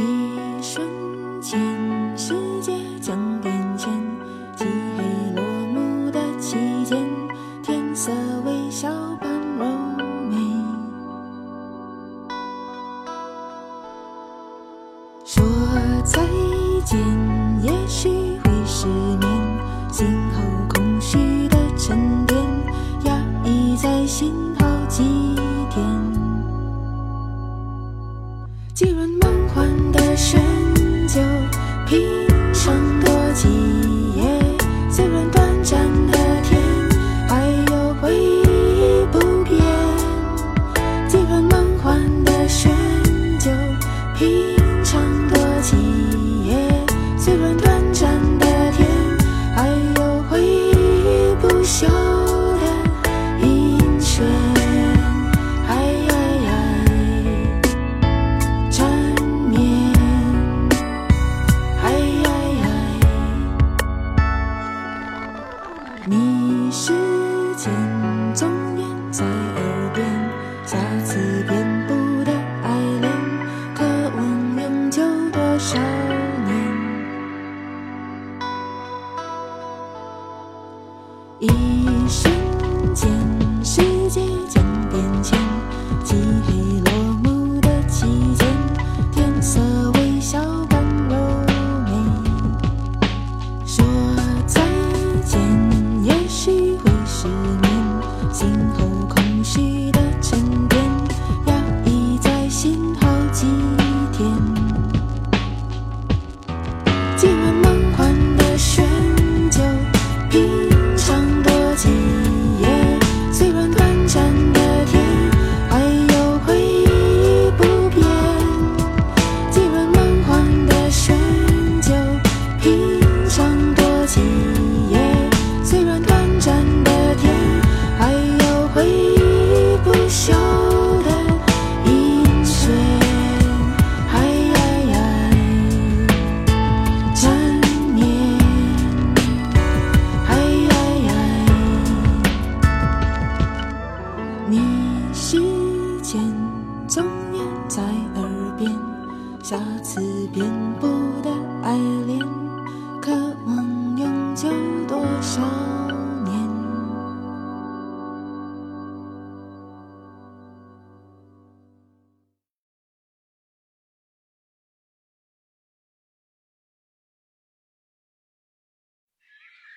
一瞬间，世界将变迁。漆黑落幕的期间，天色微笑般柔美。说再见，也许会失眠，心后空虚的沉淀，压抑在心时间总远在耳边，瑕疵遍布的爱恋，渴望永久多少？不的爱恋。